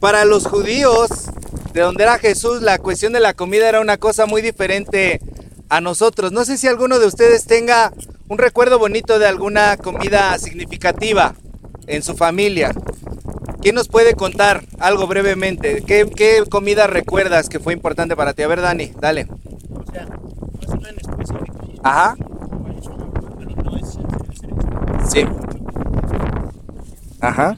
para los judíos, de donde era Jesús, la cuestión de la comida era una cosa muy diferente a nosotros. No sé si alguno de ustedes tenga un recuerdo bonito de alguna comida significativa en su familia. ¿Quién nos puede contar algo brevemente? ¿Qué, qué comida recuerdas que fue importante para ti? A ver, Dani, dale. O sea, no es una en específico. Ajá. Sí. Ajá.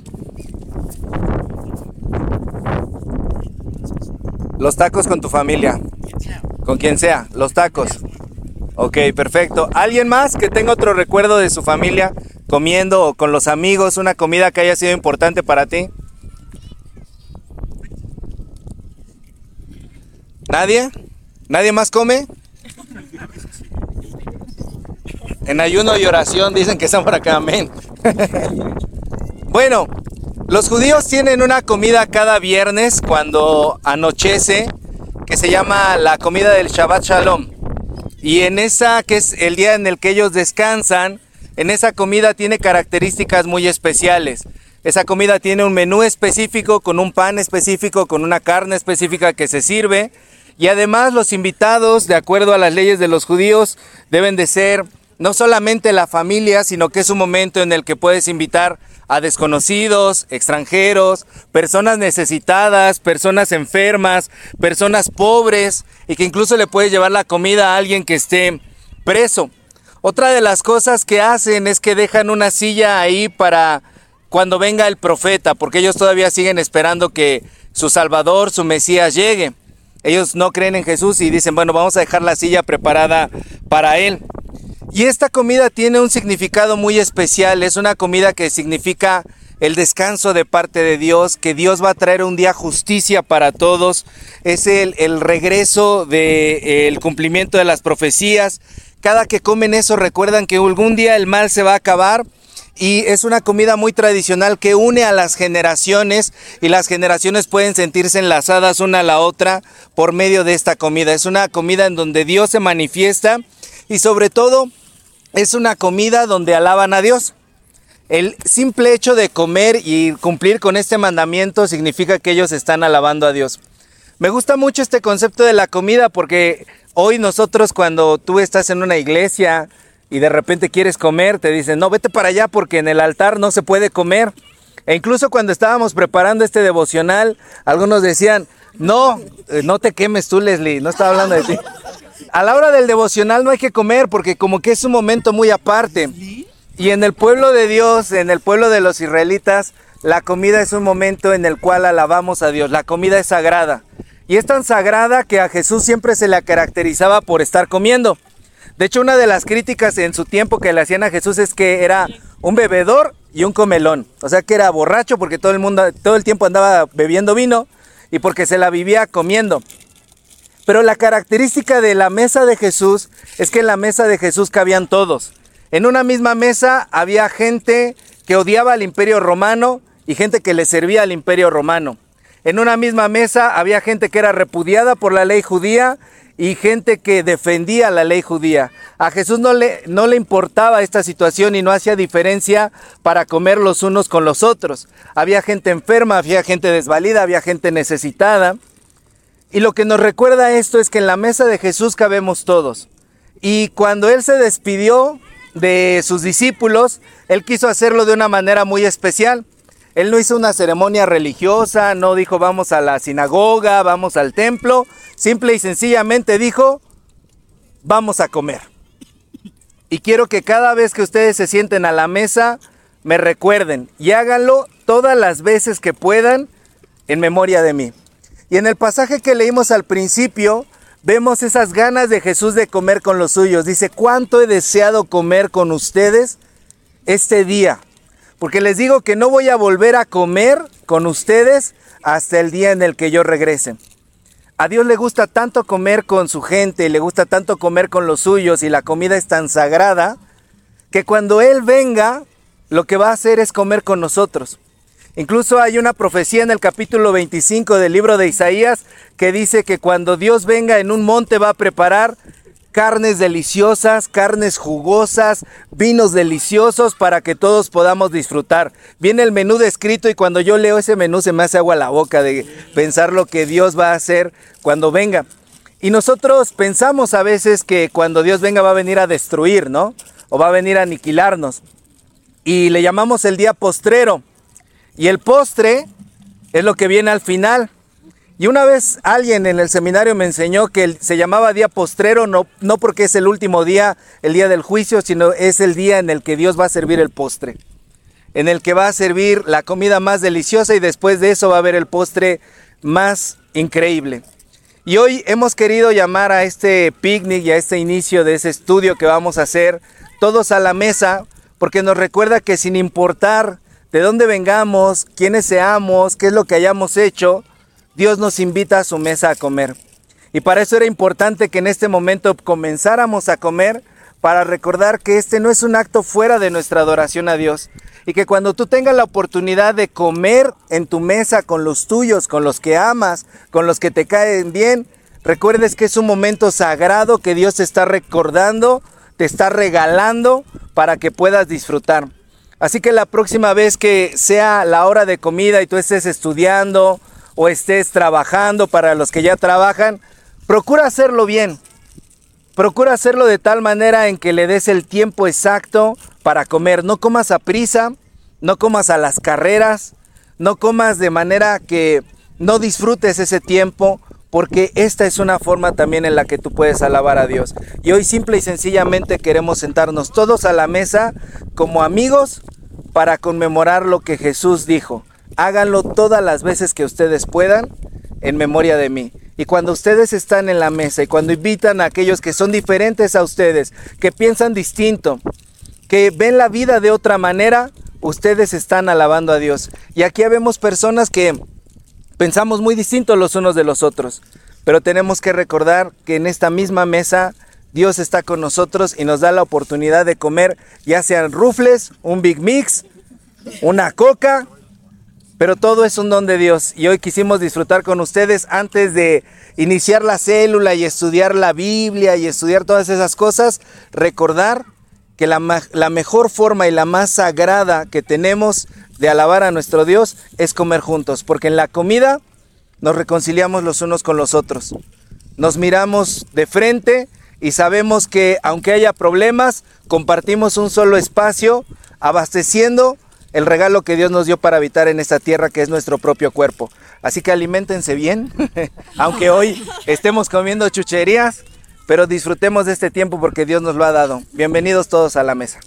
Los tacos con tu familia. Con quien sea, los tacos. Ok, perfecto. ¿Alguien más que tenga otro recuerdo de su familia comiendo o con los amigos una comida que haya sido importante para ti? ¿Nadie? ¿Nadie más come? En ayuno y oración dicen que están por acá, amén. bueno, los judíos tienen una comida cada viernes cuando anochece que se llama la comida del Shabbat Shalom. Y en esa, que es el día en el que ellos descansan, en esa comida tiene características muy especiales. Esa comida tiene un menú específico, con un pan específico, con una carne específica que se sirve. Y además los invitados, de acuerdo a las leyes de los judíos, deben de ser no solamente la familia, sino que es un momento en el que puedes invitar a desconocidos, extranjeros, personas necesitadas, personas enfermas, personas pobres y que incluso le puedes llevar la comida a alguien que esté preso. Otra de las cosas que hacen es que dejan una silla ahí para cuando venga el profeta, porque ellos todavía siguen esperando que su Salvador, su Mesías llegue. Ellos no creen en Jesús y dicen, bueno, vamos a dejar la silla preparada para Él. Y esta comida tiene un significado muy especial, es una comida que significa el descanso de parte de Dios, que Dios va a traer un día justicia para todos, es el, regreso del cumplimiento de las profecías. Cada que comen eso recuerdan que algún día el mal se va a acabar y es una comida muy tradicional que une a las generaciones y las generaciones pueden sentirse enlazadas una a la otra por medio de esta comida. Es una comida en donde Dios se manifiesta y sobre todo es una comida donde alaban a Dios. El simple hecho de comer y cumplir con este mandamiento significa que ellos están alabando a Dios. Me gusta mucho este concepto de la comida porque hoy nosotros cuando tú estás en una iglesia y de repente quieres comer, te dicen, no, vete para allá porque en el altar no se puede comer. E incluso cuando estábamos preparando este devocional, algunos decían, no, eh, no te quemes tú, Leslie, no estaba hablando de ti a la hora del devocional no hay que comer porque como que es un momento muy aparte. Y en el pueblo de Dios, en el pueblo de los israelitas, la comida es un momento en el cual alabamos a Dios. La comida es sagrada. Y es tan sagrada que a Jesús siempre se le caracterizaba por estar comiendo. De hecho, una de las críticas en su tiempo que le hacían a Jesús es que era un bebedor y un comelón. O sea que era borracho porque todo el mundo, todo el tiempo andaba bebiendo vino y porque se la vivía comiendo. Pero la característica de la mesa de Jesús es que en la mesa de Jesús cabían todos. En una misma mesa había gente que odiaba al imperio romano y gente que le servía al imperio romano. En una misma mesa había gente que era repudiada por la ley judía y gente que defendía la ley judía. A Jesús no le, no le importaba esta situación y no hacía diferencia para comer los unos con los otros. Había gente enferma, había gente desvalida, había gente necesitada. Y lo que nos recuerda esto es que en la mesa de Jesús cabemos todos. Y cuando Él se despidió de sus discípulos, Él quiso hacerlo de una manera muy especial. Él no hizo una ceremonia religiosa, no dijo vamos a la sinagoga, vamos al templo. Simple y sencillamente dijo, vamos a comer. Y quiero que cada vez que ustedes se sienten a la mesa, me recuerden y háganlo todas las veces que puedan en memoria de mí. Y en el pasaje que leímos al principio, vemos esas ganas de Jesús de comer con los suyos. Dice, ¿cuánto he deseado comer con ustedes este día? Porque les digo que no voy a volver a comer con ustedes hasta el día en el que yo regrese. A Dios le gusta tanto comer con su gente, le gusta tanto comer con los suyos y la comida es tan sagrada que cuando Él venga, lo que va a hacer es comer con nosotros. Incluso hay una profecía en el capítulo 25 del libro de Isaías que dice que cuando Dios venga en un monte va a preparar carnes deliciosas, carnes jugosas, vinos deliciosos para que todos podamos disfrutar. Viene el menú descrito y cuando yo leo ese menú se me hace agua la boca de pensar lo que Dios va a hacer cuando venga. Y nosotros pensamos a veces que cuando Dios venga va a venir a destruir, ¿no? O va a venir a aniquilarnos. Y le llamamos el día postrero. Y el postre es lo que viene al final. Y una vez alguien en el seminario me enseñó que se llamaba día postrero, no, no porque es el último día, el día del juicio, sino es el día en el que Dios va a servir el postre, en el que va a servir la comida más deliciosa y después de eso va a haber el postre más increíble. Y hoy hemos querido llamar a este picnic y a este inicio de ese estudio que vamos a hacer todos a la mesa, porque nos recuerda que sin importar de dónde vengamos, quiénes seamos, qué es lo que hayamos hecho, Dios nos invita a su mesa a comer. Y para eso era importante que en este momento comenzáramos a comer para recordar que este no es un acto fuera de nuestra adoración a Dios. Y que cuando tú tengas la oportunidad de comer en tu mesa con los tuyos, con los que amas, con los que te caen bien, recuerdes que es un momento sagrado que Dios te está recordando, te está regalando para que puedas disfrutar. Así que la próxima vez que sea la hora de comida y tú estés estudiando, o estés trabajando, para los que ya trabajan, procura hacerlo bien. Procura hacerlo de tal manera en que le des el tiempo exacto para comer. No comas a prisa, no comas a las carreras, no comas de manera que no disfrutes ese tiempo, porque esta es una forma también en la que tú puedes alabar a Dios. Y hoy simple y sencillamente queremos sentarnos todos a la mesa como amigos para conmemorar lo que Jesús dijo. Háganlo todas las veces que ustedes puedan en memoria de mí. Y cuando ustedes están en la mesa y cuando invitan a aquellos que son diferentes a ustedes, que piensan distinto, que ven la vida de otra manera, ustedes están alabando a Dios. Y aquí vemos personas que pensamos muy distinto los unos de los otros, pero tenemos que recordar que en esta misma mesa Dios está con nosotros y nos da la oportunidad de comer ya sean rufles, un Big Mix, una coca pero todo es un don de Dios. Y hoy quisimos disfrutar con ustedes antes de iniciar la célula y estudiar la Biblia y estudiar todas esas cosas, recordar que la, la, mejor forma y la más sagrada que tenemos de alabar a nuestro Dios es comer juntos, porque en la comida nos reconciliamos los unos con los otros, nos miramos de frente y sabemos que aunque haya problemas, compartimos un solo espacio, abasteciendo el regalo que Dios nos dio para habitar en esta tierra que es nuestro propio cuerpo. Así que alimentense bien, aunque hoy estemos comiendo chucherías, pero disfrutemos de este tiempo porque Dios nos lo ha dado. Bienvenidos todos a la mesa.